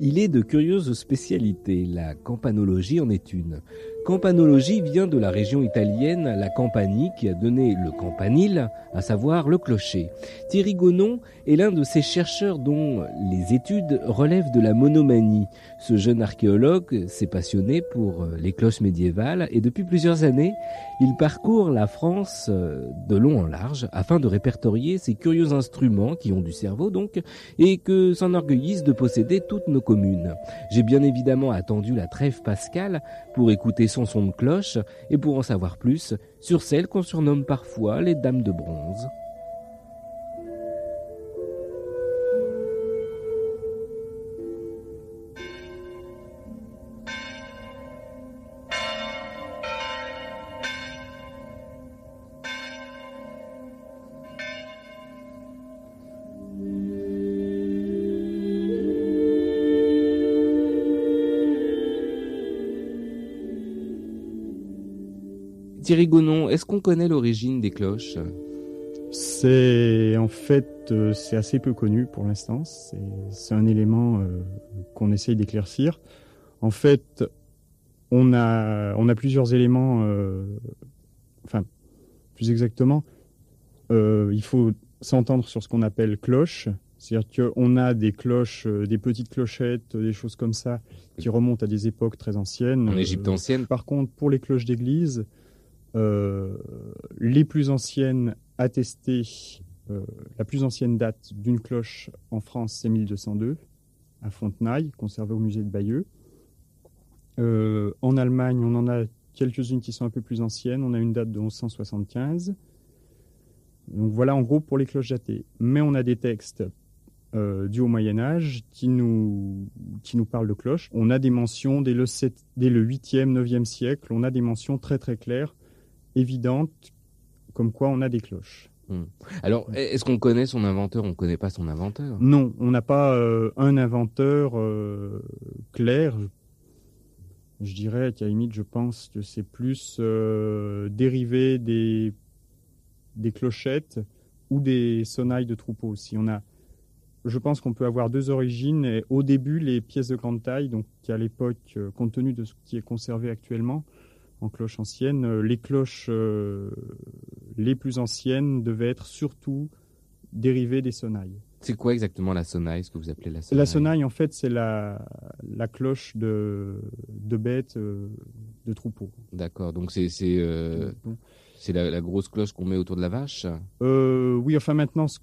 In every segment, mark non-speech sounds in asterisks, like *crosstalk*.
Il est de curieuses spécialités, la campanologie en est une. Campanologie vient de la région italienne, la Campanie, qui a donné le campanile, à savoir le clocher. Thierry Gonon est l'un de ces chercheurs dont les études relèvent de la monomanie. Ce jeune archéologue s'est passionné pour les cloches médiévales et depuis plusieurs années, il parcourt la France de long en large afin de répertorier ces curieux instruments qui ont du cerveau donc et que s'enorgueillissent de posséder toutes nos communes. J'ai bien évidemment attendu la trêve pascale pour écouter son son de cloche et pour en savoir plus sur celles qu'on surnomme parfois les dames de bronze. Thierry Gonon, est-ce qu'on connaît l'origine des cloches? C'est en fait euh, c'est assez peu connu pour l'instant. C'est un élément euh, qu'on essaye d'éclaircir. En fait, on a on a plusieurs éléments. Euh, enfin, plus exactement, il faut s'entendre sur ce qu'on appelle cloche. C'est-à-dire qu'on a des cloches, des petites clochettes, des choses comme ça, qui remontent à des époques très anciennes. En Égypte ancienne. Par contre, pour les cloches d'église, les plus anciennes attestées, euh, la plus ancienne date d'une cloche en France, c'est 1202, à Fontenailles, conservée au musée de Bayeux. Euh, en Allemagne, on en a quelques-unes qui sont un peu plus anciennes. On a une date de 1175. Donc voilà en gros pour les cloches datées. Mais on a des textes euh, du Haut Moyen Âge qui nous, qui nous parlent de cloches. On a des mentions dès le, 7, dès le 8e, 9e siècle. On a des mentions très très claires évidente, comme quoi on a des cloches. Hmm. Alors, est-ce qu'on connaît son inventeur On ne connaît pas son inventeur? Non, on n'a pas euh, un inventeur euh, clair. Je dirais qu'à limite, je pense que c'est plus euh, dérivé des, des clochettes ou des sonnailles de troupeaux. Si on a, je pense qu'on peut avoir deux origines. Et au début, les pièces de grande taille, donc à l'époque, compte tenu de ce qui est conservé actuellement, en cloche ancienne. Euh, les cloches euh, les plus anciennes devaient être surtout dérivées des sonnailles. C'est quoi exactement la sonnaille, ce que vous appelez la sonnaille La sonnaille, en fait, c'est la, la cloche de, de bête, euh, de troupeau. D'accord, donc c'est c'est la, la, grosse cloche qu'on met autour de la vache? Oui, enfin maintenant, ce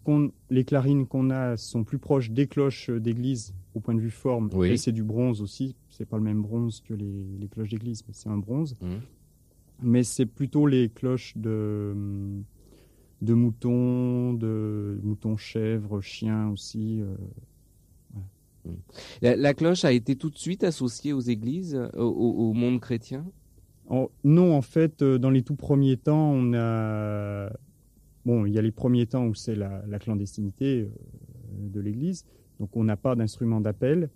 les clarines qu'on a sont plus proches des cloches d'église au point de vue forme. Et c'est du bronze aussi, c'est pas le même bronze que les, cloches d'église, mais c'est un bronze. Mmh. Mais c'est plutôt les cloches de, de moutons, de moutons, chèvres, chiens aussi. Euh, mmh. la, cloche a été tout de suite associée aux églises, au, monde chrétien? Non, en fait, euh, dans les tout premiers temps, on a. Bon, il y a les premiers temps où c'est la, la, clandestinité euh, de l'église, donc on n'a pas d'instrument d'appel.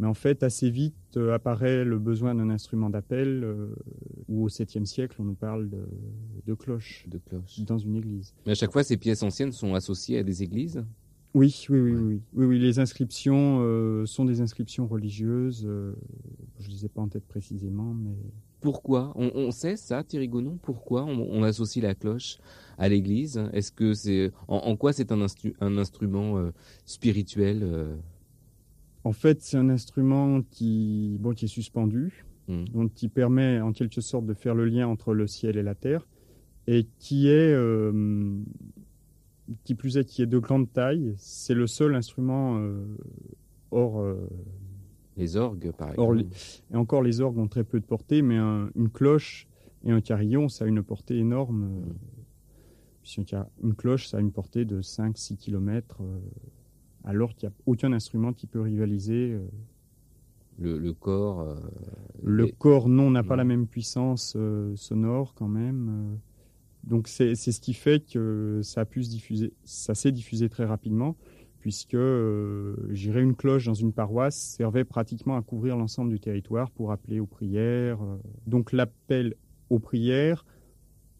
Mais en fait, assez vite euh, apparaît le besoin d'un instrument d'appel, euh, où au 7e siècle, on nous parle de, de cloches, de cloches dans une église. Mais à chaque fois, ces pièces anciennes sont associées à des églises? Oui, oui, oui, oui, oui, oui, Les inscriptions euh, sont des inscriptions religieuses. je ne les ai pas en tête précisément, mais pourquoi on, sait ça, Thierry Gonon Pourquoi on, associe la cloche à l'Église? Est-ce que c'est en, quoi c'est un, un, instrument spirituel en fait, c'est un instrument qui, bon, qui est suspendu, hmm. donc qui permet en quelque sorte de faire le lien entre le ciel et la terre, et qui est, euh, qui plus est, qui est de grande taille. C'est le seul instrument euh, hors. Euh, les orgues, par exemple. et encore, les orgues ont très peu de portée, mais une cloche et un carillon, ça a une portée énorme. Une cloche, ça a une portée de 5-6 km alors qu'il n'y a aucun instrument qui peut rivaliser. Euh, le, corps euh, Le corps, non, n'a pas la même puissance euh, sonore quand même. donc c'est ce qui fait que ça a pu se diffuser, ça s'est diffusé très rapidement, puisque j'irais une cloche dans une paroisse servait pratiquement à couvrir l'ensemble du territoire pour appeler aux prières. donc l'appel aux prières,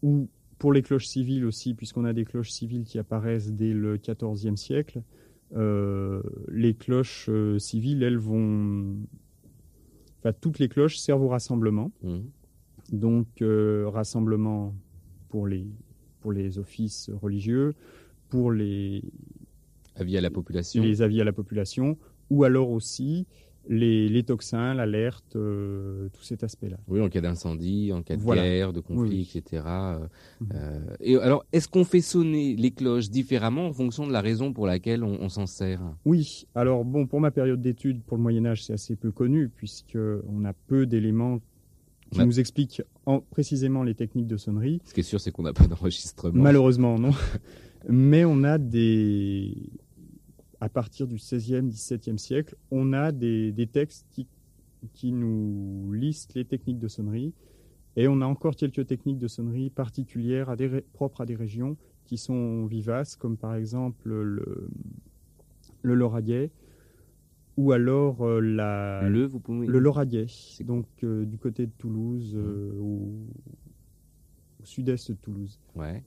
ou pour les cloches civiles aussi, puisqu'on a des cloches civiles qui apparaissent dès le XIVe siècle, les cloches civiles, elles vont... Enfin, toutes les cloches servent au rassemblement. Mmh. Donc, rassemblement pour les, pour les offices religieux, pour les avis à la population, les avis à la population, ou alors aussi les, toxins, l'alerte, euh, tout cet aspect-là. Oui, en cas d'incendie, en cas de guerre, de conflit, etc. Euh, mhm. euh, et alors, est-ce qu'on fait sonner les cloches différemment en fonction de la raison pour laquelle on, s'en sert? Oui. Alors bon, pour ma période d'études, pour le Moyen Âge, c'est assez peu connu puisque on a peu d'éléments qui nous expliquent précisément les techniques de sonnerie. Ce qui est sûr, c'est qu'on n'a pas d'enregistrement. Malheureusement, non. *laughs* Mais on a des, à partir du XVIe, XVIIe siècle, on a des, textes qui, nous listent les techniques de sonnerie. Et on a encore quelques techniques de sonnerie particulières à des, propres à des régions qui sont vivaces, comme par exemple le, le ou alors euh, la, le, vous pouvez... le Lauragais, donc euh, du côté de Toulouse, euh, mmh. au, sud-est de Toulouse. Ouais.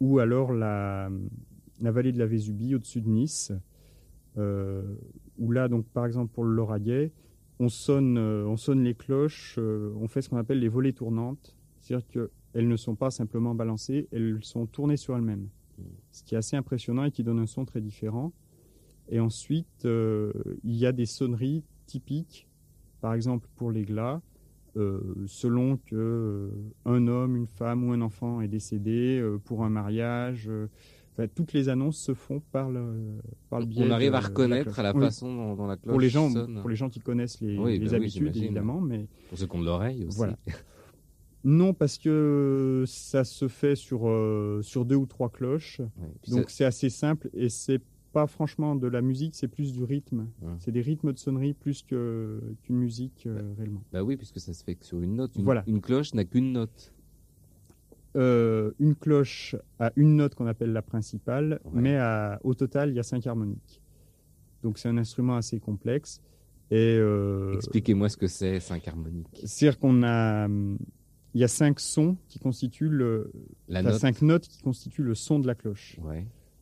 Ou alors la, la vallée de la Vésubie, au-dessus de Nice, où là, donc, par exemple, pour le Lauragais, on sonne, euh, on sonne les cloches, euh, on fait ce qu'on appelle les volées tournantes, c'est-à-dire qu'elles ne sont pas simplement balancées, elles sont tournées sur elles-mêmes, mmh. ce qui est assez impressionnant et qui donne un son très différent. Et ensuite, il y a des sonneries typiques, par exemple pour les glas, selon que un homme, une femme ou un enfant est décédé pour un mariage, toutes les annonces se font par le, par le biais. On arrive à reconnaître la, façon dont, la cloche pour les gens, sonne. Pour les gens qui connaissent les, les bah habitudes, évidemment. Mais... Pour ceux qui ont de l'oreille aussi. Voilà. Non, parce que ça se fait sur, euh, sur deux ou trois cloches. donc c'est assez simple et c'est pas franchement de la musique, c'est plus du rythme. C'est des rythmes de sonnerie plus qu'une musique euh, réellement. Bah oui, puisque ça se fait que sur une note. Une, voilà. une cloche n'a qu'une note. Euh, une cloche a une note qu'on appelle la principale, mais au total, il y a cinq harmoniques. Donc c'est un instrument assez complexe. Et euh, Expliquez-moi ce que c'est, cinq harmoniques. C'est-à-dire qu'on a, il y a cinq sons qui constituent le, la cinq notes qui constituent le son de la cloche.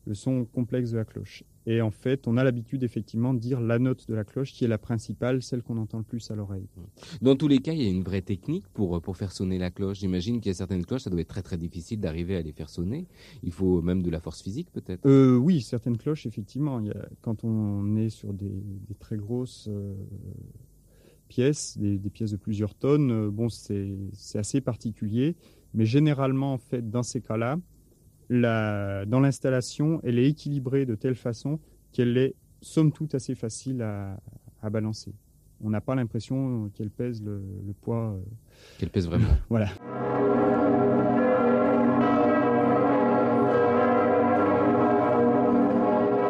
Le son complexe de la cloche. Et en fait, on a l'habitude effectivement de dire la note de la cloche qui est la principale, celle qu'on entend le plus à l'oreille. Dans tous les cas, il y a une vraie technique pour, pour faire sonner la cloche. J'imagine qu'il y a certaines cloches, ça doit être très très difficile d'arriver à les faire sonner. Il faut même de la force physique peut-être? Euh, Oui, certaines cloches, effectivement. Il quand on est sur des, très grosses euh, pièces, des, pièces de plusieurs tonnes, euh, bon, c'est assez particulier. Mais généralement, en fait, dans ces cas-là, dans l'installation, elle est équilibrée de telle façon qu'elle est somme toute assez facile à, balancer. On n'a pas l'impression qu'elle pèse le, poids. Euh, qu'elle pèse vraiment. *laughs* voilà.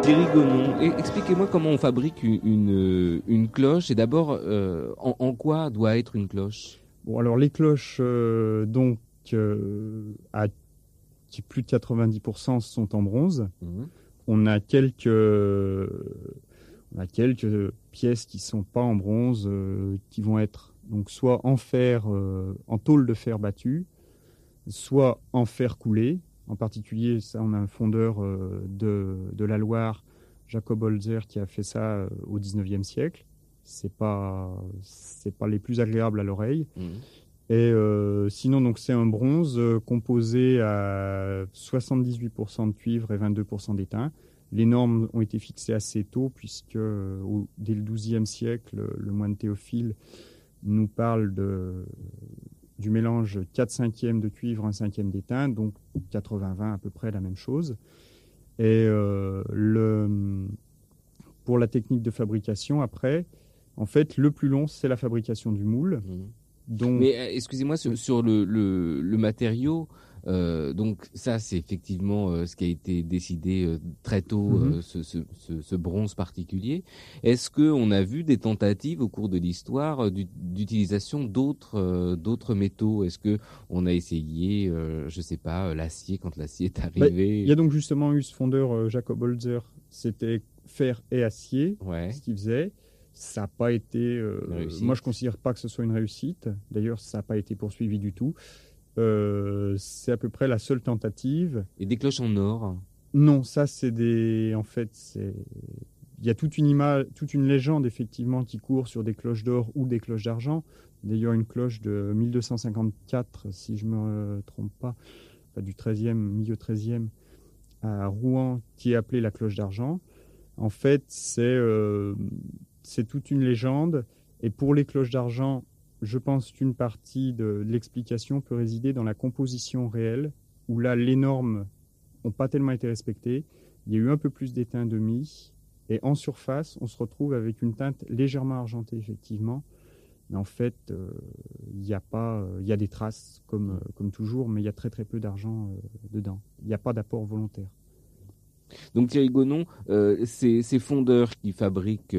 Thierry Gonon, expliquez-moi comment on fabrique une, une, cloche et d'abord euh, en, quoi doit être une cloche? Bon, alors les cloches, euh, donc, à qui plus de 90% sont en bronze. Mhm. On a quelques on a quelques pièces qui sont pas en bronze, euh, qui vont être donc soit en fer, euh, en tôle de fer battu, soit en fer coulé. En particulier, ça, on a un fondeur euh, de, de, la Loire, Jacob Holzer, qui a fait ça au 19e siècle. C'est pas c'est pas les plus agréables à l'oreille. Mhm. Et euh, sinon, donc c'est un bronze euh, composé à 78% de cuivre et 22% d'étain. Les normes ont été fixées assez tôt, puisque euh, dès le XIIe siècle, le moine Théophile nous parle du mélange 4 cinquièmes de cuivre, 1 cinquième d'étain, donc 80-20 à peu près la même chose. Et pour la technique de fabrication, après, en fait, le plus long, c'est la fabrication du moule. Mmh. Mais euh, excusez-moi sur, le, le, matériau. Euh, donc ça, c'est effectivement euh, ce qui a été décidé très tôt, mhm. ce, ce, ce, bronze particulier. Est-ce que on a vu des tentatives au cours de l'histoire d'utilisation d'autres d'autres métaux? Est-ce que on a essayé, je sais pas, l'acier quand l'acier est bah, arrivé? Il y a donc justement eu ce fondeur Jacob Holzer, c'était fer et acier, ouais. ce qu'il faisait. Ça n'a pas été. Euh, moi, je ne considère pas que ce soit une réussite. D'ailleurs, ça n'a pas été poursuivi du tout. Euh, c'est à peu près la seule tentative. Et des cloches en or Non, ça, c'est des. En fait, c'est il y a toute une image, toute une légende effectivement qui court sur des cloches d'or ou des cloches d'argent. D'ailleurs, une cloche de 1254, si je me trompe pas, du 13e, milieu 13e, à Rouen, qui est appelée la cloche d'argent. En fait, c'est euh, c'est toute une légende. Et pour les cloches d'argent, je pense qu'une partie de l'explication peut résider dans la composition réelle, où là, les normes n'ont pas tellement été respectées. Il y a eu un peu plus d'étain demi. Et en surface, on se retrouve avec une teinte légèrement argentée, effectivement. Mais en fait, euh, il y a pas, il y a des traces comme, euh, comme toujours, mais il y a très très peu d'argent euh, dedans. Il n'y a pas d'apport volontaire. Donc Thierry Gonon, ces, ces, fondeurs qui fabriquent,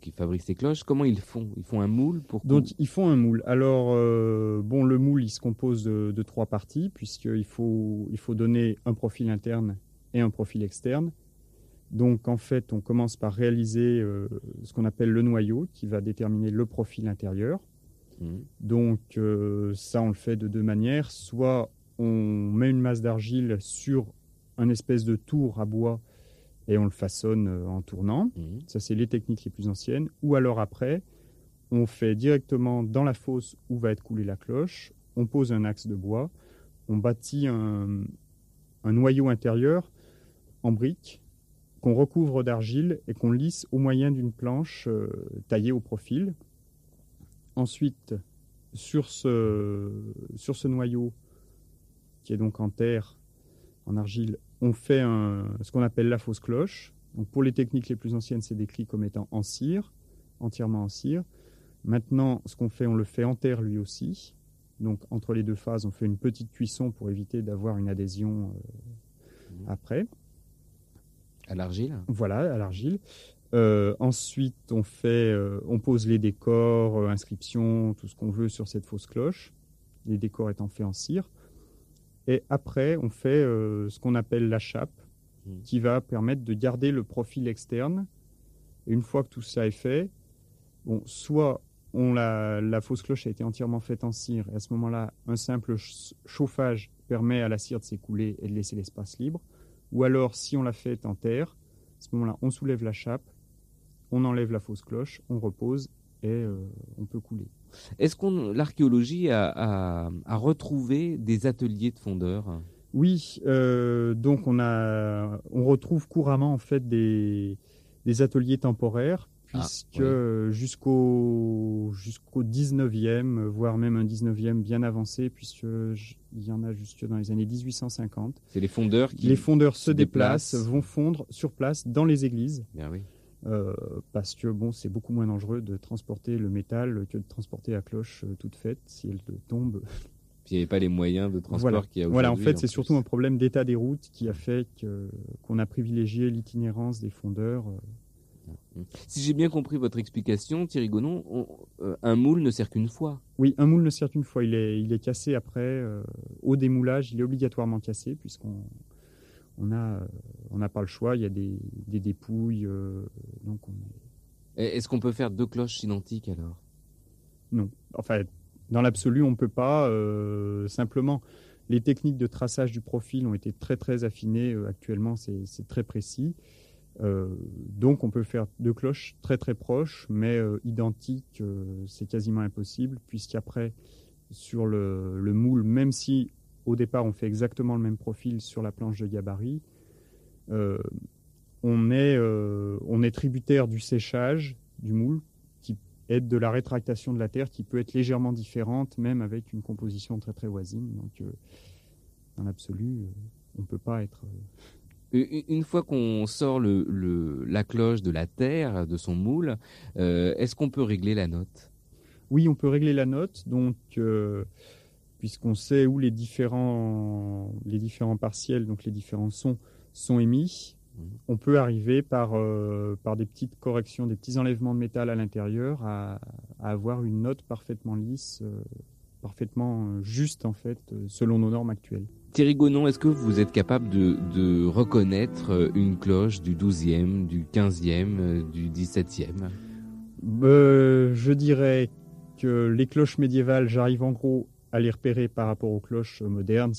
qui fabriquent ces cloches, comment ils font? Ils font un moule pour Donc ils font un moule. Alors bon, le moule il se compose de, de trois parties puisqu'il faut il faut donner un profil interne et un profil externe. Donc en fait, on commence par réaliser euh, ce qu'on appelle le noyau qui va déterminer le profil intérieur. Mmh. Donc euh, ça, on le fait de deux manières. Soit on met une masse d'argile sur un espèce de tour à bois et on le façonne euh, en tournant. Mmh. Ça, c'est les techniques les plus anciennes. Ou alors après, on fait directement dans la fosse où va être coulée la cloche. On pose un axe de bois. On bâtit un, un noyau intérieur en briques qu'on recouvre d'argile et qu'on lisse au moyen d'une planche euh, taillée au profil. Ensuite, sur ce, sur ce noyau, qui est donc en terre, en argile, on fait ce qu'on appelle la fausse cloche. Donc pour les techniques les plus anciennes, c'est décrit comme étant en cire, entièrement en cire. Maintenant, ce qu'on fait, on le fait en terre lui aussi. Donc entre les deux phases, on fait une petite cuisson pour éviter d'avoir une adhésion euh, mmh. après. À l'argile Voilà, à l'argile. Euh, ensuite, on fait, euh, on pose les décors, inscriptions, tout ce qu'on veut sur cette fausse cloche. Les décors étant faits en cire. Et après, on fait ce qu'on appelle la chape, hmm. qui va permettre de garder le profil externe. Et une fois que tout ça est fait, bon, soit on la, la fausse cloche a été entièrement faite en cire, et à ce moment-là, un simple chauffage permet à la cire de s'écouler et de laisser l'espace libre. Ou alors, si on l'a fait en terre, à ce moment-là, on soulève la chape, on enlève la fausse cloche, on repose et euh, on peut couler. Est-ce qu'on l'archéologie a, retrouvé des ateliers de fondeurs? Oui, euh, donc on a, on retrouve couramment en fait des, des ateliers temporaires ah, puisque jusqu'au jusqu'au 19e, voire même un 19e bien avancé, puisqu'il y en a jusque dans les années 1850. C'est les fondeurs qui Les fondeurs se, déplacent, vont fondre sur place dans les églises. Bien oui. Euh, parce que bon, c'est beaucoup moins dangereux de transporter le métal que de transporter la cloche euh, toute faite si elle tombe. Puis il n'y avait pas les moyens de transport voilà. qu'il y a aujourd'hui. Voilà, en fait, c'est surtout un problème d'état des routes qui a fait qu'on a privilégié l'itinérance des fondeurs. Euh, si j'ai bien compris votre explication, Thierry Gonon, euh, un moule ne sert qu'une fois. Oui, un moule ne sert qu'une fois. Il est, il est cassé après. Au démoulage, il est obligatoirement cassé puisqu'on on a, on n'a pas le choix. Il y a des, des dépouilles. Euh, donc Est-ce qu'on peut faire deux cloches identiques alors? Non. Enfin, dans l'absolu, on ne peut pas. simplement, les techniques de traçage du profil ont été très très affinées. actuellement, c'est très précis. Euh, donc on peut faire deux cloches très très proches, mais euh, identiques, euh, c'est quasiment impossible, puisqu'après, sur le, moule, même si au départ on fait exactement le même profil sur la planche de gabarit, on, est, on est tributaire du séchage du moule, qui aide de la rétractation de la terre, qui peut être légèrement différente, même avec une composition très très voisine. Donc, dans l'absolu, on ne peut pas être une fois qu'on sort le, la cloche de la terre, de son moule, euh, est-ce qu'on peut régler la note? Oui, on peut régler la note. Donc, euh, puisqu'on sait où les différents, les différents partiels, donc les différents sons, sont émis, mmh. on peut arriver par, euh, par des petites corrections, des petits enlèvements de métal à l'intérieur à, avoir une note parfaitement lisse, parfaitement juste en fait, selon nos normes actuelles. Thierry Gonon, est-ce que vous êtes capable de, reconnaître euh, une cloche du 12e, du 15e, euh, du 17e euh, Je dirais que les cloches médiévales, j'arrive en gros à les repérer par rapport aux cloches modernes,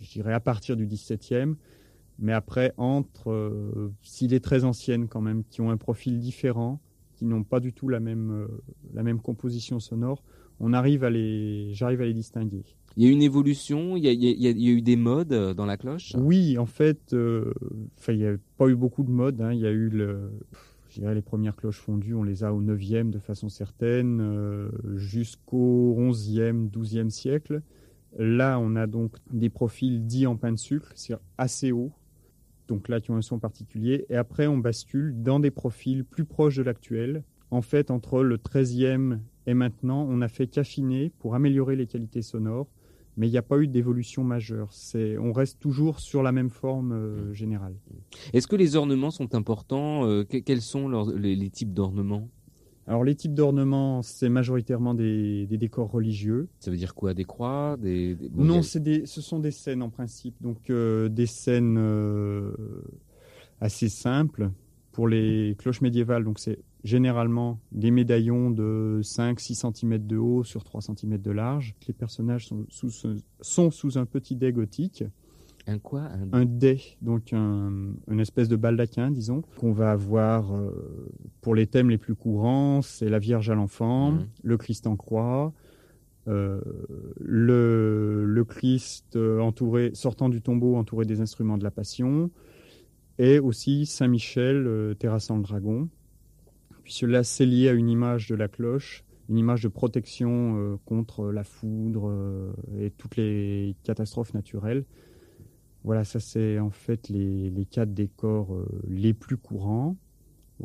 je dirais à partir du 17e. Mais après, entre, euh, s'il est très ancienne quand même, qui ont un profil différent, qui n'ont pas du tout la même, euh, la même composition sonore, on arrive à les, j'arrive à les distinguer. Il y a une évolution, il y a, il y a- il y a eu des modes euh, dans la cloche? Oui, en fait, euh, il n'y a pas eu beaucoup de modes. hein. Il y a eu le, les premières cloches fondues, on les a au 9e de façon certaine, euh, jusqu'au 11e, 12e siècle. Là, on a donc des profils dits en pain de sucre, c'est assez haut, donc là qui ont un son particulier. Et après, on bascule dans des profils plus proches de l'actuel. En fait, entre le 13e et maintenant, on a fait qu'affiner pour améliorer les qualités sonores mais il n'y a pas eu d'évolution majeure. C'est, on reste toujours sur la même forme euh, générale. Est-ce que les ornements sont importants Euh, que- Quels sont leurs- les, les types d'ornements? Alors les types d'ornements, c'est majoritairement des, des décors religieux. Ça veut dire quoi? Des croix? Des, des- non, a- c'est des, ce sont des scènes en principe, donc euh, des scènes assez simples pour les cloches médiévales. Donc c'est généralement des médaillons de 5-6 cm de haut sur 3 cm de large. Les personnages sont sous, ce- sont sous un petit dais gothique. un quoi? Un- un dais, donc un- une espèce de baldaquin, disons, qu'on va avoir euh, pour les thèmes les plus courants, c'est la Vierge à l'enfant, Mhm. le Christ en croix, euh, le, le Christ euh, entouré, sortant du tombeau entouré des instruments de la Passion, et aussi Saint Michel euh, terrassant le dragon. Puis cela c'est lié à une image de la cloche, une image de protection euh, contre la foudre euh, et toutes les catastrophes naturelles. Voilà, ça c'est en fait les, quatre décors euh, les plus courants.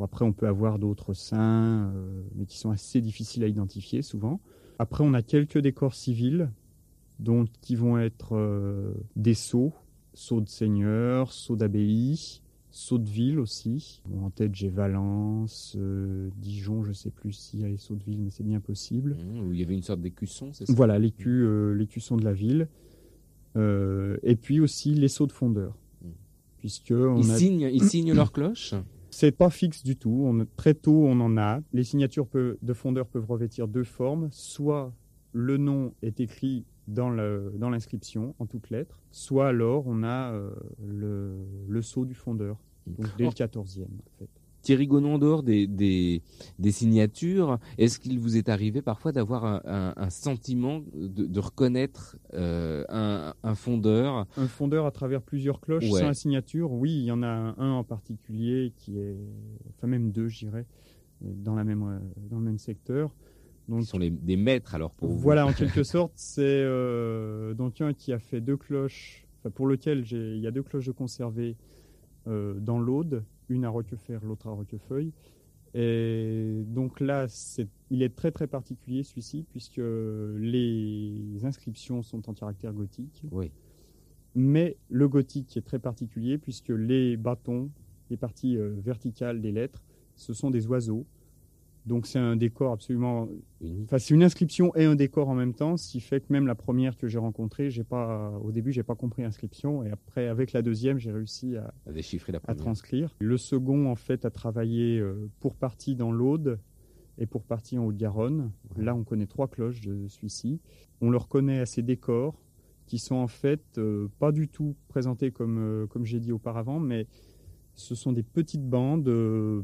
Après, on peut avoir d'autres saints, mais qui sont assez difficiles à identifier souvent. Après, on a quelques décors civils, qui vont être des sceaux, sceaux de seigneur, sceaux d'abbaye, sceaux de ville aussi. Bon, en tête, j'ai Valence, euh, Dijon, je sais plus s'il y a les ville, mais c'est bien possible. Mmh, où il y avait une sorte d'écusson, c'est ça? Voilà, euh, l'écusson de la ville. Euh, et puis aussi les seaux de fondeur. Mm. Puisque on Ils a... signent, ils signent leur cloche? C'est pas fixe du tout. On, très tôt, on en a. Les signatures de fondeur peuvent revêtir deux formes. Soit le nom est écrit dans le- dans l'inscription en toutes lettres, soit alors on a euh, le, le sceau du fondeur. Donc dès le 14e, en fait. Thierry Gonon, en dehors des, des, des signatures, est-ce qu'il vous est arrivé parfois d'avoir un, un- un sentiment de, de reconnaître euh, un, un fondeur? Un fondeur à travers plusieurs cloches Ouais. sans la signature, oui, il y en a un en particulier qui est, enfin même deux, je dirais, dans, la même, euh, dans le même secteur. Donc, qui sont les, des maîtres alors pour vous voilà, en *laughs* quelque sorte, c'est euh, donc un qui a fait deux cloches, enfin, pour lequel il y a deux cloches de conservé euh, dans l'Aude, une à Roquefort, l'autre à Roquefeuille. Et donc là, c'est, il est très très particulier celui-ci, puisque les inscriptions sont en caractère gothique. Oui. Mais le gothique est très particulier, puisque les bâtons, les parties euh, verticales des lettres, ce sont des oiseaux. Donc c'est un décor absolument. Enfin, c'est une inscription et un décor en même temps, ce qui fait que même la première que j'ai rencontrée, j'ai pas, au début, j'ai pas compris l'inscription, et après, avec la deuxième, j'ai réussi à, à déchiffrer la à première. transcrire. Le second, en fait, a travaillé euh, pour partie dans l'Aude et pour partie en Haute-Garonne. Ouais. Là, on connaît trois cloches de celui-ci. On le reconnaît à ces décors qui sont en fait euh, pas du tout présentés comme, euh, comme j'ai dit auparavant, mais ce sont des petites bandes euh,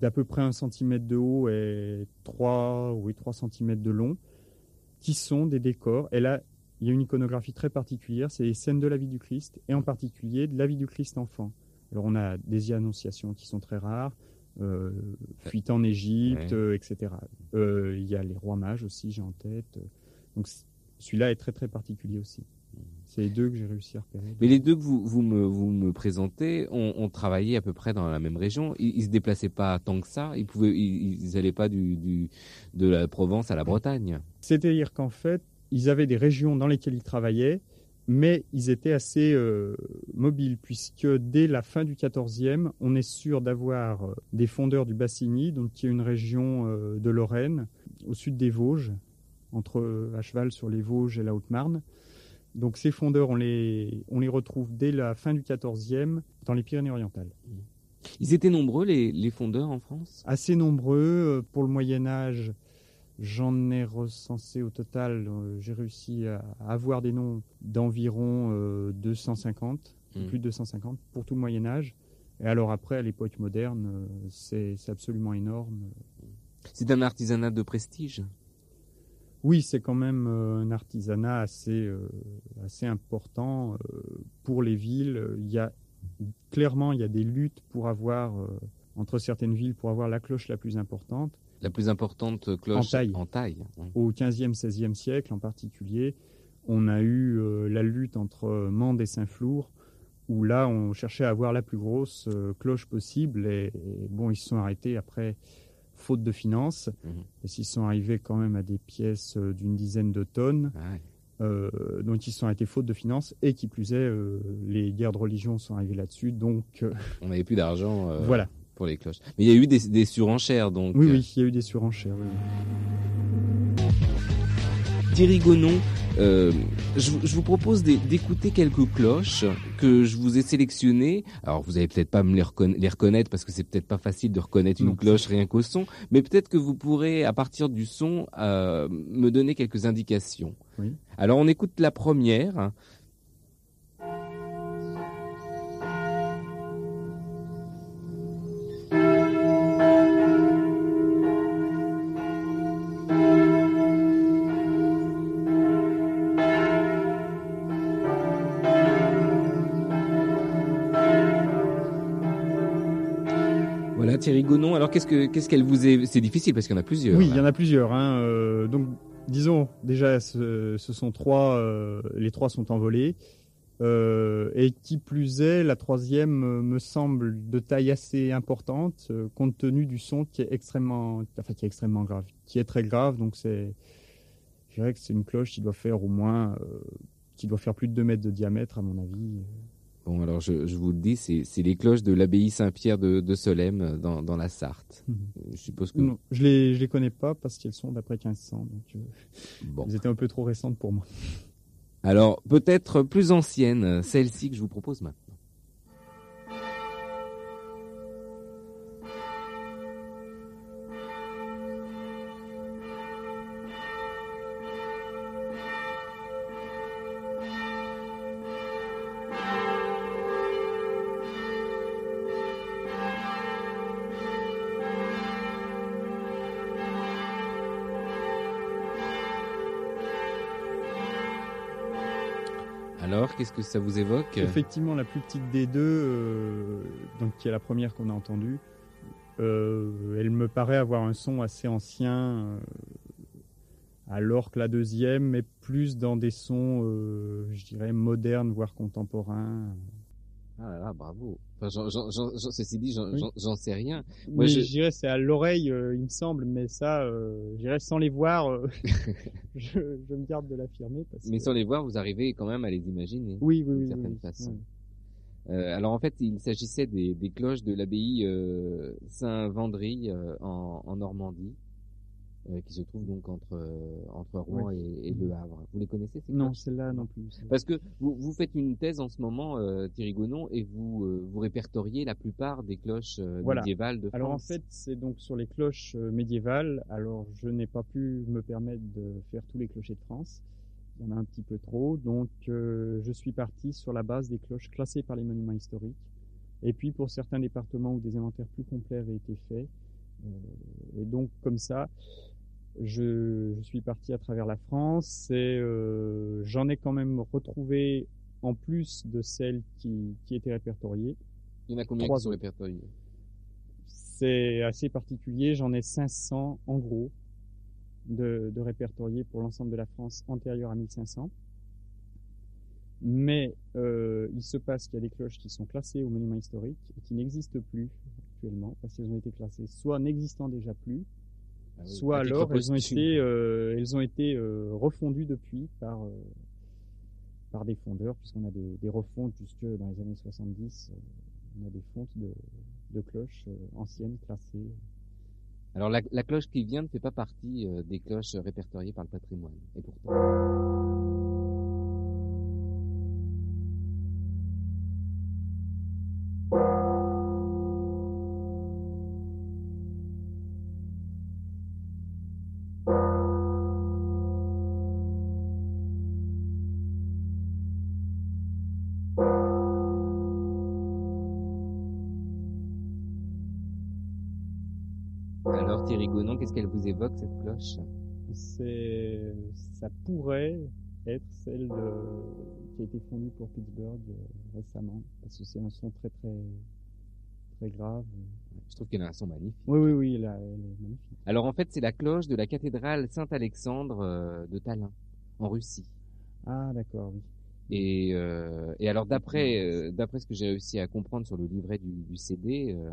d'à peu près un centimètre de haut et 3, oui, 3 cm de long, qui sont des décors. Et là, il y a une iconographie très particulière, c'est les scènes de la vie du Christ, et en particulier de la vie du Christ enfant. Alors on a des annonciations qui sont très rares, euh, fuite en Égypte, Ouais. euh, etc. Euh, il y a les rois mages aussi, j'ai en tête. Donc celui-là est très très particulier aussi. C'est les deux que j'ai réussi à repérer. Mais les deux que vous, vous, me, vous me présentez ont, travaillé à peu près dans la même région. Ils, ils se déplaçaient pas tant que ça. Ils pouvaient, ils, ils allaient pas du, du, de la Provence à la Bretagne. C'est-à-dire qu'en fait, ils avaient des régions dans lesquelles ils travaillaient, mais ils étaient assez euh, mobiles, puisque dès la fin du 14e, on est sûr d'avoir euh, des fondeurs du Bassigny, donc qui est une région euh, de Lorraine, au sud des Vosges, entre euh, à cheval sur les Vosges et la Haute-Marne. Donc ces fondeurs, on les, on les retrouve dès la fin du 14e dans les Pyrénées-Orientales. Ils étaient nombreux les, les fondeurs en France? assez nombreux. Euh, Pour le Moyen Âge, j'en ai recensé au total, euh, j'ai réussi à avoir des noms d'environ euh, 250 mmh. plus de 250 pour tout le Moyen Âge. Et alors après, à l'époque moderne, c'est absolument énorme. C'est un artisanat de prestige oui, c'est quand même un artisanat assez, assez important pour les villes. Il y a clairement, il y a des luttes pour avoir entre certaines villes pour avoir la cloche la plus importante. La plus importante cloche en taille. En taille Au 15e, 16e siècle en particulier, on a eu euh, la lutte entre Mende et Saint-Flour, où là, on cherchait à avoir la plus grosse euh, cloche possible. Et, bon, ils se sont arrêtés après, faute de finances. Et s'ils sont arrivés quand même à des pièces euh, d'une dizaine de tonnes. Ah donc ils sont arrêtés faute de finances et qui plus est, les guerres de religion sont arrivées là-dessus. Donc on n'avait plus d'argent. voilà les cloches. Mais il y a eu des, surenchères, donc. Oui, oui, il y a eu des surenchères. Thierry Gonon, euh, je, vous propose d'écouter quelques cloches que je vous ai sélectionnées. Alors, vous allez peut-être pas me les, reconnaître parce que c'est peut-être pas facile de reconnaître une cloche rien qu'au son, mais peut-être que vous pourrez, à partir du son, euh, me donner quelques indications. Oui. Alors, on écoute la première. Alors qu'est-ce que qu'est-ce qu'elle vous est C'est difficile parce qu'il y en a plusieurs. Oui, il y en a plusieurs. Hein. Euh, donc disons déjà ce, sont trois. Euh, les trois sont envolés. Euh, et qui plus est, la troisième me semble de taille assez importante, compte tenu du son qui est extrêmement, enfin qui est extrêmement grave, qui est très grave. Donc c'est, je dirais que c'est une cloche qui doit faire au moins, qui doit faire plus de 2 mètres de diamètre à mon avis. Bon, alors je, vous le dis, c'est les cloches de l'abbaye Saint-Pierre de, de, Solesmes euh, dans, la Sarthe. Mhm. Je suppose que... Non, je les, je les connais pas parce qu'elles sont d'après 1500. Donc, euh, bon. Elles étaient un peu trop récentes pour moi. Alors, peut-être plus ancienne, celle-ci que je vous propose maintenant. Que ça vous évoque? Effectivement, la plus petite des deux, euh, donc qui est la première qu'on a entendue, euh, elle me paraît avoir un son assez ancien, euh, alors que la deuxième est plus dans des sons, je dirais, modernes, voire contemporains. Ah là là, bravo. Enfin, ceci dit, j'en sais rien. Moi, je... dirais c'est à l'oreille, euh, il me semble, mais ça, euh, je dirais sans les voir, euh, *laughs* *laughs* je, me garde de l'affirmer. Mais sans les voir, vous arrivez quand même à les imaginer. Oui, oui, d'une certaine façon. Euh, alors en fait, il s'agissait des, des, cloches de l'abbaye Saint-Vendry en, en Normandie. Euh, qui se trouve donc entre euh, entre Rouen et, Le Havre. Vous les connaissez ces Non, celle-là non plus. Parce que vous, vous faites une thèse en ce moment, euh, Thierry Gonon, et vous vous répertoriez la plupart des cloches médiévales de France. Alors en fait, c'est donc sur les cloches médiévales. Alors je n'ai pas pu me permettre de faire tous les clochers de France. Il y en a un petit peu trop, donc je suis parti sur la base des cloches classées par les monuments historiques. Et puis pour certains départements où des inventaires plus complets avaient été faits, et donc comme ça, je, je, suis parti à travers la France et euh, j'en ai quand même retrouvé en plus de celles qui, qui étaient répertoriées. Il y en a combien qui sont répertoriées? C'est assez particulier, j'en ai 500 en gros de, de répertoriés pour l'ensemble de la France antérieure à 1500. Mais euh, il se passe qu'il y a des cloches qui sont classées au monument historique et qui n'existent plus actuellement parce qu'elles ont été classées soit n'existant déjà plus, ah soit alors elles ont été, euh, elles ont été euh, refondues depuis par euh, par des fondeurs, puisqu'on a des, des, refontes jusque dans les années 70, on a des fontes de, de cloches anciennes classées. Alors la, la, cloche qui vient ne fait pas partie des cloches répertoriées par le patrimoine, et pourtant. Qu'est-ce qu'elle vous évoque cette cloche? C'est, ça pourrait être celle de, qui a été fondue pour Pittsburgh euh, récemment, parce que c'est un son très très très grave. Je trouve qu'elle a un son magnifique. Oui, oui, oui, elle, a- elle est magnifique. Alors en fait, c'est la cloche de la cathédrale Saint-Alexandre euh, de Tallinn, en Russie. Ah, d'accord, oui. Et, euh, et alors d'après euh, d'après ce que j'ai réussi à comprendre sur le livret du, du CD, euh,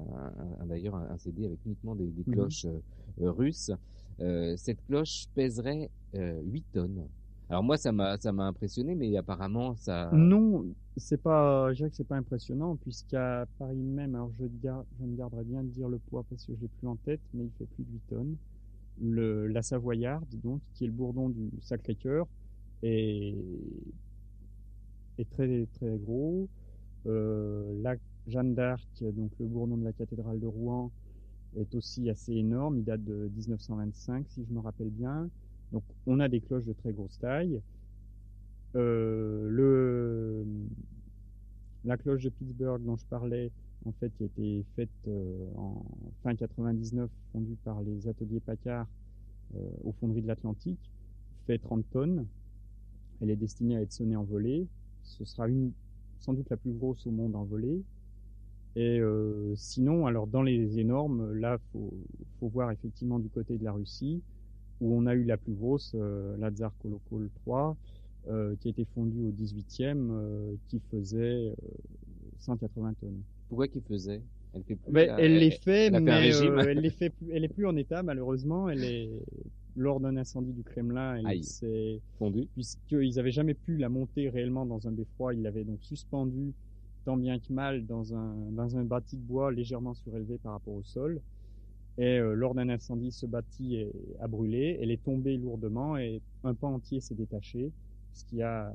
d'ailleurs un, un CD avec uniquement des, des Mhm. cloches euh, russes, euh, cette cloche pèserait euh, 8 tonnes. Alors moi ça m'a ça m'a impressionné, mais apparemment ça. Non, c'est pas, que c'est pas impressionnant, puisqu'à Paris même, alors je, gar- je me garderai bien de dire le poids parce que je l'ai plus en tête, mais il fait plus de 8 tonnes. Le, la Savoyarde, donc, qui est le bourdon du Sacré-Cœur, est, est très, très gros. Euh, la Jeanne d'Arc, donc le bourdon de la cathédrale de Rouen, est aussi assez énorme. Il date de 1925, si je me rappelle bien. Donc, on a des cloches de très grosse taille. Euh, la cloche de Pittsburgh dont je parlais, en fait, qui a été faite euh, en fin 99, fondue par les ateliers Paccard euh, aux fonderies de l'Atlantique, fait 30 tonnes. Elle est destinée à être sonnée en volée. Ce sera une, sans doute la plus grosse au monde en volée. Et euh, sinon, alors dans les énormes, là, faut, faut voir effectivement du côté de la Russie, où on a eu la plus grosse, euh, la Tsar Kolokol 3, euh, qui a été fondue au 18e, euh, qui faisait euh, 180 tonnes. Pourquoi qu'il faisait? Elle fait plus. Elle les fait, elle mais elle les fait elle est plus en état malheureusement. Elle est lors d'un incendie du Kremlin, elle Aïe. s'est fondue. puisqu'ils avaient jamais pu la monter réellement dans un beffroi, ils l'avaient donc suspendue tant bien que mal dans un dans un bâti de bois légèrement surélevé par rapport au sol. Et euh, lors d'un incendie, ce bâti est- a brûlé, elle est tombée lourdement et un pan entier s'est détaché, ce qui a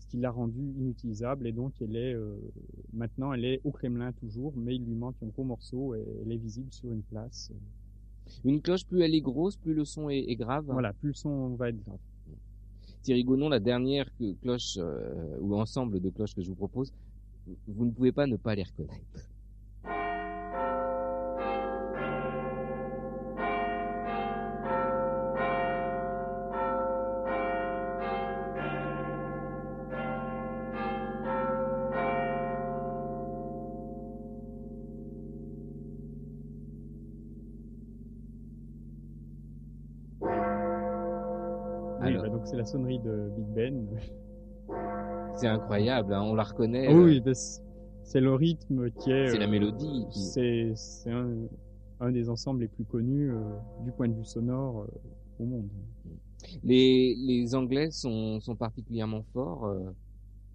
ce qui l'a rendue inutilisable et donc elle est euh, maintenant elle est au Kremlin toujours, mais il lui manque un gros morceau et elle est visible sur une place. Une cloche, plus elle est grosse, plus le son est, est grave. Voilà, plus le son va être grave. Thierry Gonon, la dernière cloche euh, ou ensemble de cloches que je vous propose, vous ne pouvez pas ne pas les reconnaître. Oui, bah, donc c'est la sonnerie de Big Ben. *laughs* C'est incroyable, hein, on la reconnaît. Ah euh, oui, bah, c'est- le rythme qui est. c'est la euh, mélodie. qui- C'est un, un des ensembles les plus connus euh, du point de vue sonore euh, au monde. Les, les Anglais sont, sont particulièrement forts. euh,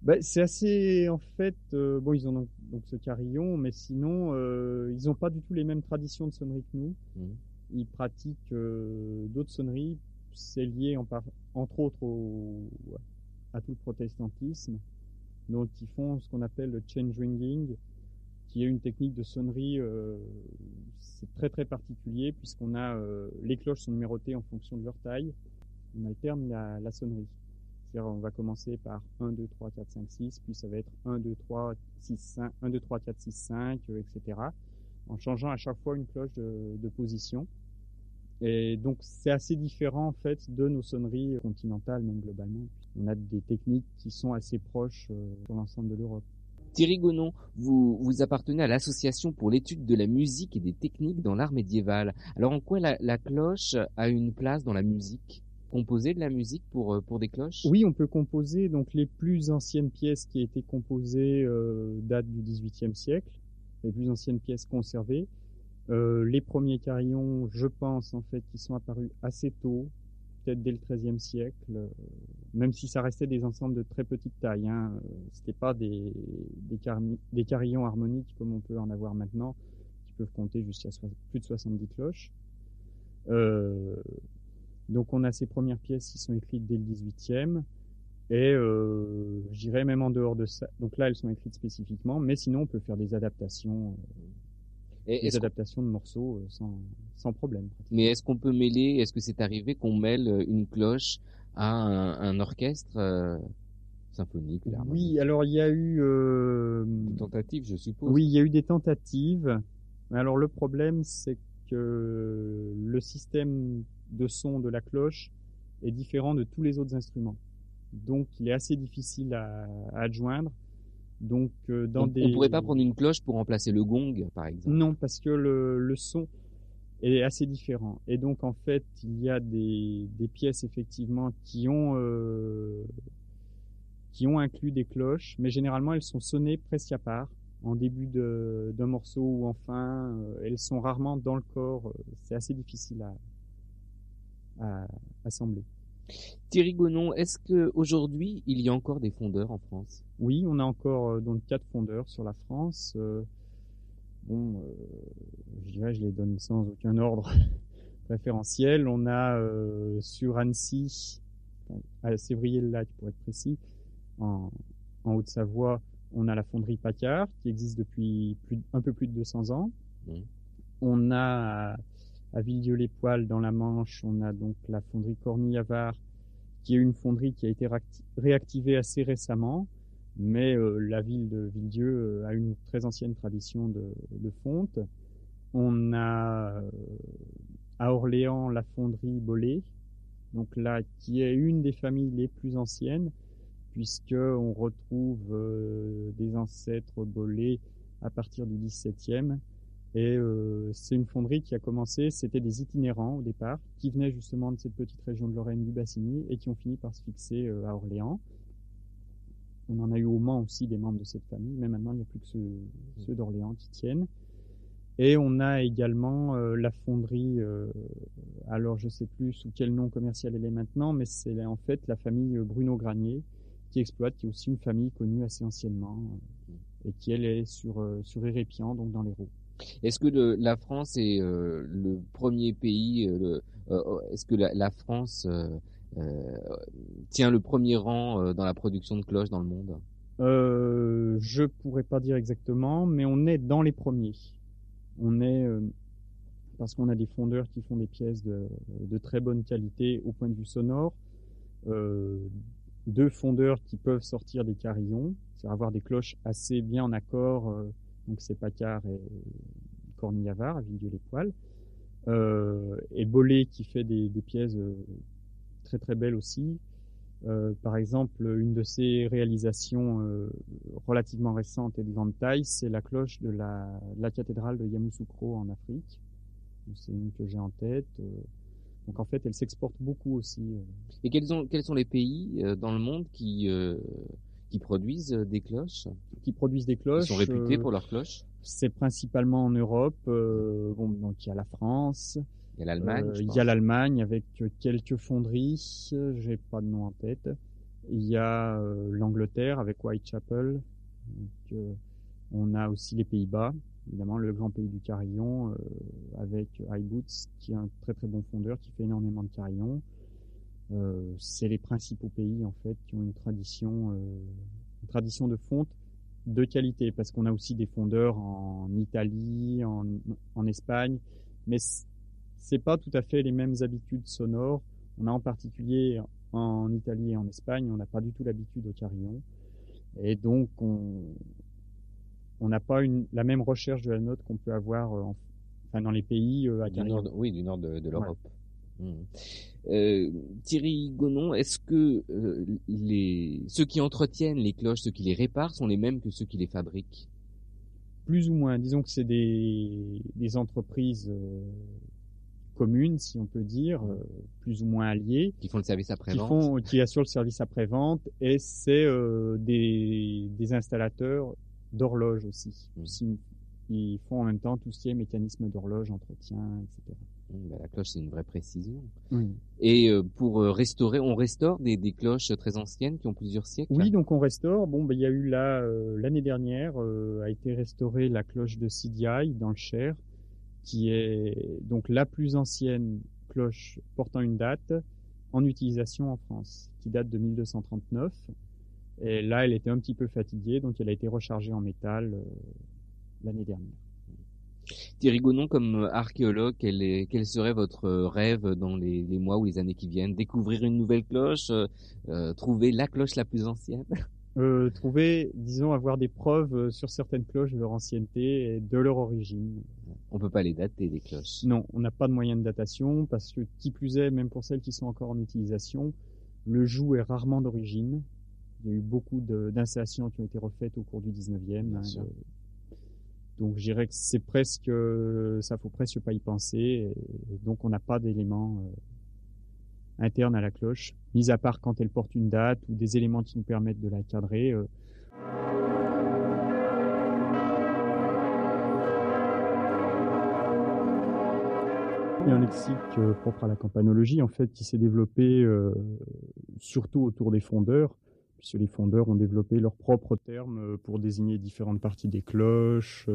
Bah, c'est assez en fait euh, bon ils ont donc, donc ce carillon, mais sinon euh, ils n'ont pas du tout les mêmes traditions de sonnerie que nous. Mhm. Ils pratiquent euh, d'autres sonneries. C'est lié entre autres au, à tout le protestantisme. Donc ils font ce qu'on appelle le change ringing, qui est une technique de sonnerie. euh, très très particulier puisqu'on a euh, les cloches sont numérotées en fonction de leur taille. On alterne la, sonnerie. C'est-à-dire on va commencer par 1, 2, 3, 4, 5, 6, puis ça va être 1, 2, 3, 6, 5, 1, 2, 3, 4, 6, 5, euh, etc. En changeant à chaque fois une cloche de position. Et donc c'est assez différent en fait de nos sonneries continentales même globalement. On a des techniques qui sont assez proches euh, sur l'ensemble de l'Europe. Thierry Gonon, vous, vous appartenez à l'Association pour l'étude de la musique et des techniques dans l'art médiéval. Alors en quoi la, la cloche a une place dans la musique? Composer de la musique pour, euh, pour des cloches? Oui, on peut composer. Donc les plus anciennes pièces qui ont été composées euh, datent du XVIIIe siècle, les plus anciennes pièces conservées. Euh, les premiers carillons, je pense en fait, qui sont apparus assez tôt, peut-être dès le XIIIe siècle, euh, même si ça restait des ensembles de très petite taille. Hein, euh, C'était pas des des, carillons harmoniques comme on peut en avoir maintenant, qui peuvent compter jusqu'à plus de 70 cloches. Euh, donc on a ces premières pièces qui sont écrites dès le 18e. Et euh, même en dehors de ça. Donc là, elles sont écrites spécifiquement, mais sinon on peut faire des adaptations, Et des adaptations de morceaux euh, sans, sans problème. Mais est-ce qu'on peut mêler, est-ce que c'est arrivé qu'on mêle euh, une cloche à un, un orchestre euh, symphonique harmonique Oui, alors il y a eu, euh, Une tentative, je suppose. oui, il y a eu des tentatives. Mais alors le problème, c'est que le système de son de la cloche est différent de tous les autres instruments. Donc, il est assez difficile à, adjoindre. Donc, euh, dans on, des... on pourrait pas prendre une cloche pour remplacer le gong, par exemple. Non, parce que le, le son est assez différent. Et donc, en fait, il y a des, des pièces effectivement qui ont euh, qui ont inclus des cloches, mais généralement elles sont sonnées presque à part en début d'un morceau ou en fin. Euh, elles sont rarement dans le corps. C'est assez difficile à, à assembler. Thierry Gonon, est-ce que aujourd'hui il y a encore des fondeurs en France? Oui, on a encore euh, donc quatre fondeurs sur la France. Euh, bon, euh, je dirais, je les donne sans aucun ordre *laughs* préférentiel. On a sur Annecy, à Sévrier-le-Lac pour être précis, en, en Haute-Savoie, on a la fonderie Paccard qui existe depuis plus, un peu plus de 200 ans. Mmh. On a à Villedieu-les-Poils dans la Manche, on a donc la fonderie Cornille-Avard, qui est une fonderie qui a été réactivée assez récemment, mais euh, la ville de Villedieu euh, a une très ancienne tradition de, de fonte. On a euh, à Orléans la fonderie Bollé, donc là qui est une des familles les plus anciennes, puisque on retrouve des ancêtres Bollé à partir du XVIIe et euh, c'est une fonderie qui a commencé, c'était des itinérants au départ, qui venaient justement de cette petite région de Lorraine du Bassigny et qui ont fini par se fixer euh, à Orléans. On en a eu au Mans aussi des membres de cette famille, mais maintenant il n'y a plus que ceux, d'Orléans qui tiennent. Et on a également euh, la fonderie, alors je sais plus sous quel nom commercial elle est maintenant, mais c'est en fait la famille Bruno Granier qui exploite, qui est aussi une famille connue assez anciennement, et qui elle est sur, sur Érépian, donc dans l'Hérault. Est-ce que la France est euh, le premier pays euh, euh, Est-ce que la, France tient le premier rang dans la production de cloches dans le monde? Euh, Je pourrais pas dire exactement, mais on est dans les premiers. On est parce qu'on a des fondeurs qui font des pièces de, de, très bonne qualité au point de vue sonore. deux fondeurs qui peuvent sortir des carillons, c'est avoir des cloches assez bien en accord donc c'est Pacard et Cornillavard à Villedieu-les-Poils. Euh, et Bollé qui fait des, des, pièces euh, très très belles aussi. Euh, par exemple, une de ses réalisations euh, relativement récentes et de grande taille, c'est la cloche de la, de la cathédrale de Yamoussoukro en Afrique. C'est une que j'ai en tête. Euh. donc en fait, elle s'exporte beaucoup aussi. Euh. Et quels, ont, quels sont les pays dans le monde qui qui produisent euh, des cloches Qui produisent des cloches. Ils sont réputés euh, pour leurs cloches C'est principalement en Europe. Euh, bon, donc il y a la France. Il y a l'Allemagne. il y a l'Allemagne avec quelques fonderies. J'ai pas de nom en tête. Il y a l'Angleterre avec Whitechapel. Donc, on a aussi les Pays-Bas, évidemment le grand pays du carillon, avec iBoots qui est un très très bon fondeur qui fait énormément de carillons. Euh, c'est les principaux pays en fait qui ont une tradition, euh, une tradition de fonte de qualité, parce qu'on a aussi des fondeurs en Italie, en, en Espagne, mais c'est pas tout à fait les mêmes habitudes sonores. On a en particulier en Italie et en Espagne, on n'a pas du tout l'habitude au carillon, et donc on on n'a pas une, la même recherche de la note qu'on peut avoir en, enfin, dans les pays euh, à carillon. oui, du nord de, de l'Europe. Euh, Thierry Gonon, est-ce que euh, les ceux qui entretiennent les cloches, ceux qui les réparent, sont les mêmes que ceux qui les fabriquent? Plus ou moins. Disons que c'est des, des entreprises euh, communes, si on peut dire, euh, plus ou moins alliées, qui font le service après-vente, qui, font, qui assurent le service après-vente, et c'est euh, des, des installateurs d'horloges aussi. Mmh. Ils font en même temps tout ce qui est mécanisme d'horloge, entretien, etc. Bah, la cloche, c'est une vraie précision. Et euh, pour euh, restaurer, on restaure des, des, cloches très anciennes qui ont plusieurs siècles? Oui, donc on restaure. Bon, bah, il y a eu là euh, l'année dernière a été restaurée la cloche de Sidiaï dans le Cher, qui est donc la plus ancienne cloche portant une date en utilisation en France, qui date de 1239. Et là, elle était un petit peu fatiguée, donc elle a été rechargée en métal l'année dernière. Thierry Gonon, comme euh, archéologue, quel, est, quel serait votre euh, rêve dans les, les, mois ou les années qui viennent? Découvrir une nouvelle cloche euh, Trouver la cloche la plus ancienne? *laughs* Euh, Trouver, disons, avoir des preuves sur certaines cloches de leur ancienneté et de leur origine. On peut pas les dater, les cloches. Non, on n'a pas de moyen de datation parce que, qui plus est, même pour celles qui sont encore en utilisation, le joug est rarement d'origine. Il y a eu beaucoup d'installations qui ont été refaites au cours du 19e. Hein, donc, je dirais que c'est presque, ça faut presque pas y penser. Donc, on n'a pas d'éléments euh, internes à la cloche, mis à part quand elle porte une date ou des éléments qui nous permettent de la cadrer. Euh, Il y a un lexique euh, propre à la campanologie, en fait, qui s'est développé surtout autour des fondeurs, puisque les fondeurs ont développé leurs propres termes euh, pour désigner différentes parties des cloches,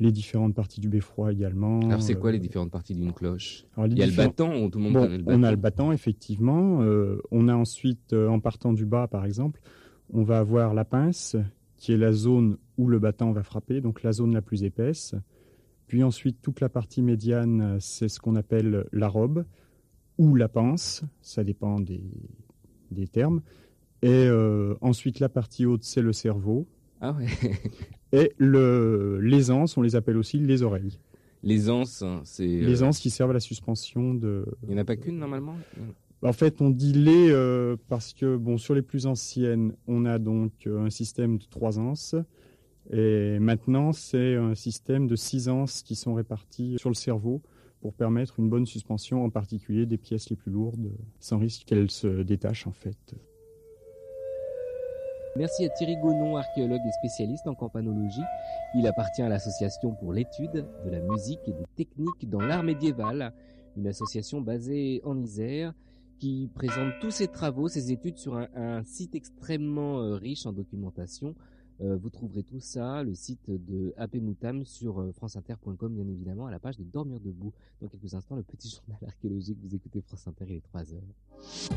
les différentes parties du beffroi également. Alors c'est quoi les différentes parties d'une cloche? Il y a le battant, tout le monde connaît le battant. On a le battant, effectivement. on a ensuite, en partant du bas, par exemple, on va avoir la pince, qui est la zone où le battant va frapper, donc la zone la plus épaisse. Puis ensuite, toute la partie médiane, c'est ce qu'on appelle la robe ou la panse, ça dépend des, des termes. Et euh, ensuite, la partie haute, c'est le cerveau. Ah ouais. *laughs* et le, les anses, on les appelle aussi les oreilles. Les anses, hein, c'est... Les euh, anses qui servent à la suspension de... Il n'y en a pas qu'une normalement? En fait, on dit les euh, parce que bon, sur les plus anciennes, on a donc un système de trois anses. Et maintenant, c'est un système de six anses qui sont réparties sur le cerveau pour permettre une bonne suspension, en particulier des pièces les plus lourdes, sans risque qu'elles se détachent en fait. Merci à Thierry Gonon, archéologue et spécialiste en campanologie. Il appartient à l'association pour l'étude de la musique et des techniques dans l'art médiéval, une association basée en Isère qui présente tous ses travaux, ses études sur un, site extrêmement euh, riche en documentation euh, vous trouverez tout ça, le site de AP Moutam sur euh, franceinter.com, bien évidemment, à la page de Dormir debout. Dans quelques instants, le petit journal archéologique, vous écoutez France Inter, il est 3 heures.